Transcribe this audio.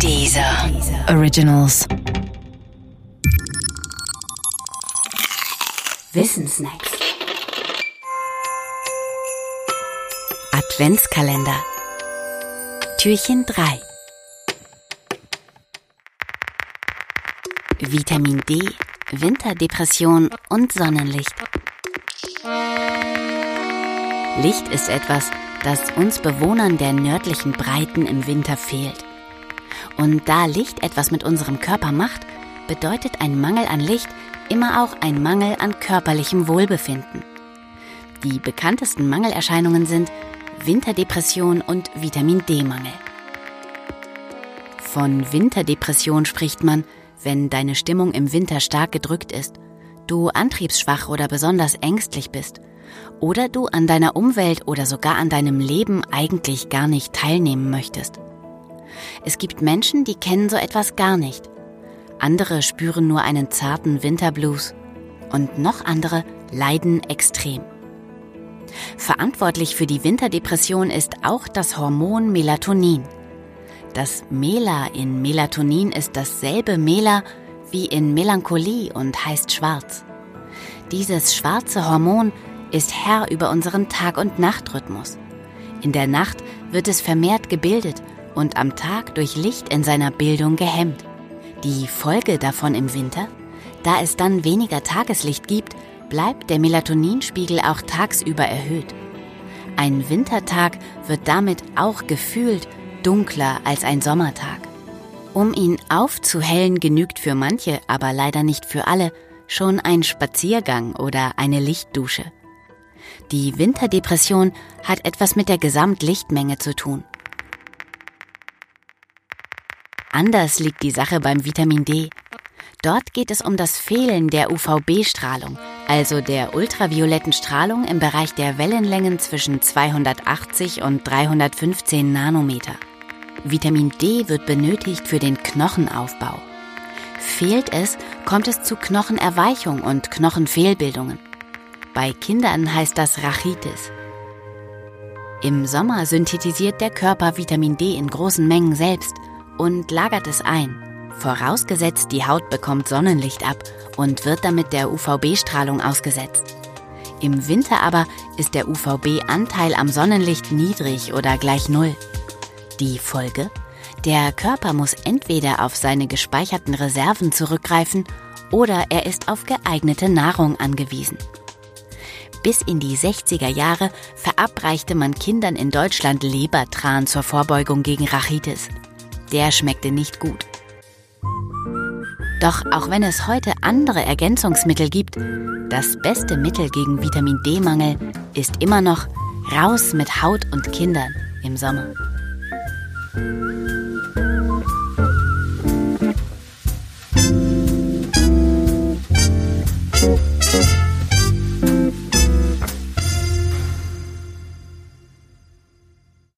Dieser Originals. Wissensnacks. Adventskalender. Türchen 3. Vitamin D, Winterdepression und Sonnenlicht. Licht ist etwas, das uns Bewohnern der nördlichen Breiten im Winter fehlt. Und da Licht etwas mit unserem Körper macht, bedeutet ein Mangel an Licht immer auch ein Mangel an körperlichem Wohlbefinden. Die bekanntesten Mangelerscheinungen sind Winterdepression und Vitamin D-Mangel. Von Winterdepression spricht man, wenn deine Stimmung im Winter stark gedrückt ist, du antriebsschwach oder besonders ängstlich bist oder du an deiner Umwelt oder sogar an deinem Leben eigentlich gar nicht teilnehmen möchtest. Es gibt Menschen, die kennen so etwas gar nicht. Andere spüren nur einen zarten Winterblues und noch andere leiden extrem. Verantwortlich für die Winterdepression ist auch das Hormon Melatonin. Das Mela in Melatonin ist dasselbe Mela wie in Melancholie und heißt schwarz. Dieses schwarze Hormon ist Herr über unseren Tag- und Nachtrhythmus. In der Nacht wird es vermehrt gebildet und am Tag durch Licht in seiner Bildung gehemmt. Die Folge davon im Winter? Da es dann weniger Tageslicht gibt, bleibt der Melatoninspiegel auch tagsüber erhöht. Ein Wintertag wird damit auch gefühlt dunkler als ein Sommertag. Um ihn aufzuhellen, genügt für manche, aber leider nicht für alle, schon ein Spaziergang oder eine Lichtdusche. Die Winterdepression hat etwas mit der Gesamtlichtmenge zu tun. Anders liegt die Sache beim Vitamin D. Dort geht es um das Fehlen der UVB-Strahlung, also der ultravioletten Strahlung im Bereich der Wellenlängen zwischen 280 und 315 Nanometer. Vitamin D wird benötigt für den Knochenaufbau. Fehlt es, kommt es zu Knochenerweichung und Knochenfehlbildungen. Bei Kindern heißt das Rachitis. Im Sommer synthetisiert der Körper Vitamin D in großen Mengen selbst und lagert es ein, vorausgesetzt die Haut bekommt Sonnenlicht ab und wird damit der UVB-Strahlung ausgesetzt. Im Winter aber ist der UVB-Anteil am Sonnenlicht niedrig oder gleich Null. Die Folge? Der Körper muss entweder auf seine gespeicherten Reserven zurückgreifen oder er ist auf geeignete Nahrung angewiesen. Bis in die 60er Jahre verabreichte man Kindern in Deutschland Lebertran zur Vorbeugung gegen Rachitis der schmeckte nicht gut. Doch auch wenn es heute andere Ergänzungsmittel gibt, das beste Mittel gegen Vitamin D-Mangel ist immer noch raus mit Haut und Kindern im Sommer. Musik